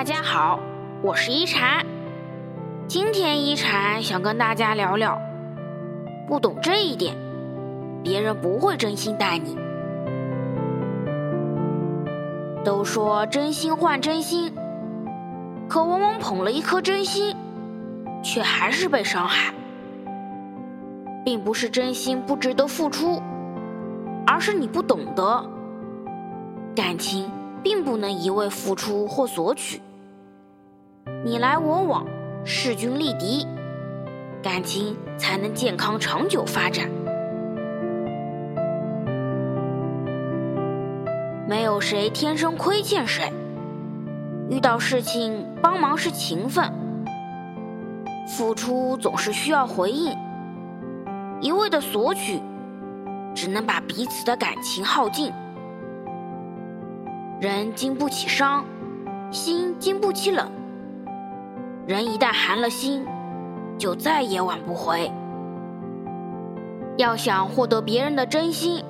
大家好，我是一禅。今天一禅想跟大家聊聊，不懂这一点，别人不会真心待你。都说真心换真心，可往往捧了一颗真心，却还是被伤害。并不是真心不值得付出，而是你不懂得，感情并不能一味付出或索取，你来我往，势均力敌，感情才能健康长久发展。没有谁天生亏欠谁，遇到事情帮忙是情分，付出总是需要回应。一味的索取，只能把彼此的感情耗尽。人经不起伤，心经不起冷。人一旦寒了心，就再也挽不回。要想获得别人的真心，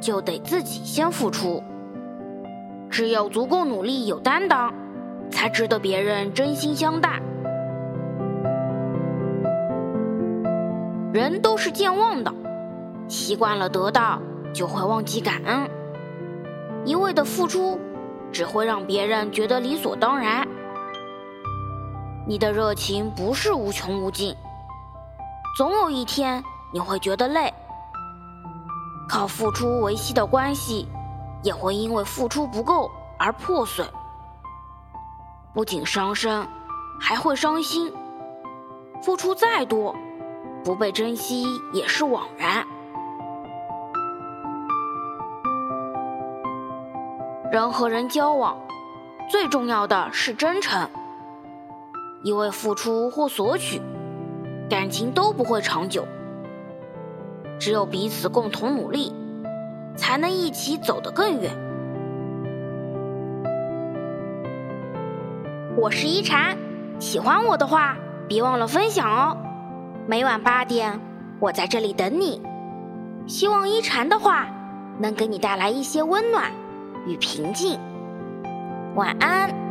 就得自己先付出。只有足够努力、有担当，才值得别人真心相待。人都是健忘的，习惯了得到就会忘记感恩，一味的付出只会让别人觉得理所当然。你的热情不是无穷无尽，总有一天你会觉得累。靠付出维系的关系，也会因为付出不够而破碎，不仅伤身，还会伤心。付出再多。不被珍惜也是枉然。人和人交往，最重要的是真诚。一味付出或索取，感情都不会长久。只有彼此共同努力，才能一起走得更远。我是一禅，喜欢我的话，别忘了分享哦。每晚八点，我在这里等你。希望一禅的话能给你带来一些温暖与平静。晚安。